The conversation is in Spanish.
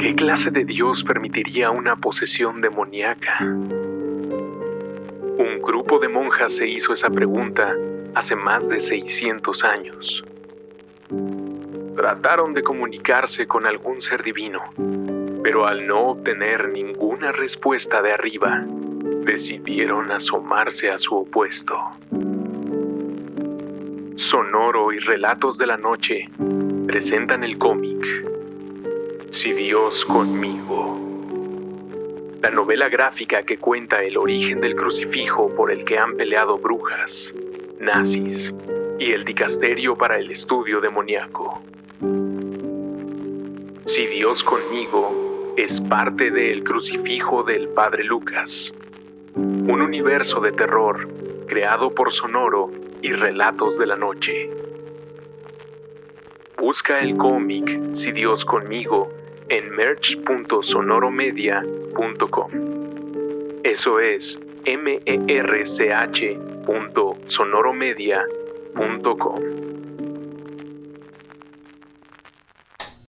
¿Qué clase de Dios permitiría una posesión demoníaca? Un grupo de monjas se hizo esa pregunta hace más de 600 años. Trataron de comunicarse con algún ser divino, pero al no obtener ninguna respuesta de arriba, decidieron asomarse a su opuesto. Sonoro y Relatos de la Noche presentan el cómic Si Dios conmigo. La novela gráfica que cuenta el origen del crucifijo por el que han peleado brujas, nazis y el dicasterio para el estudio demoníaco. Si Dios conmigo es parte del crucifijo del Padre Lucas, un universo de terror creado por Sonoro y Relatos de la Noche. Busca el cómic Si Dios conmigo en merch.sonoromedia.com. Eso es m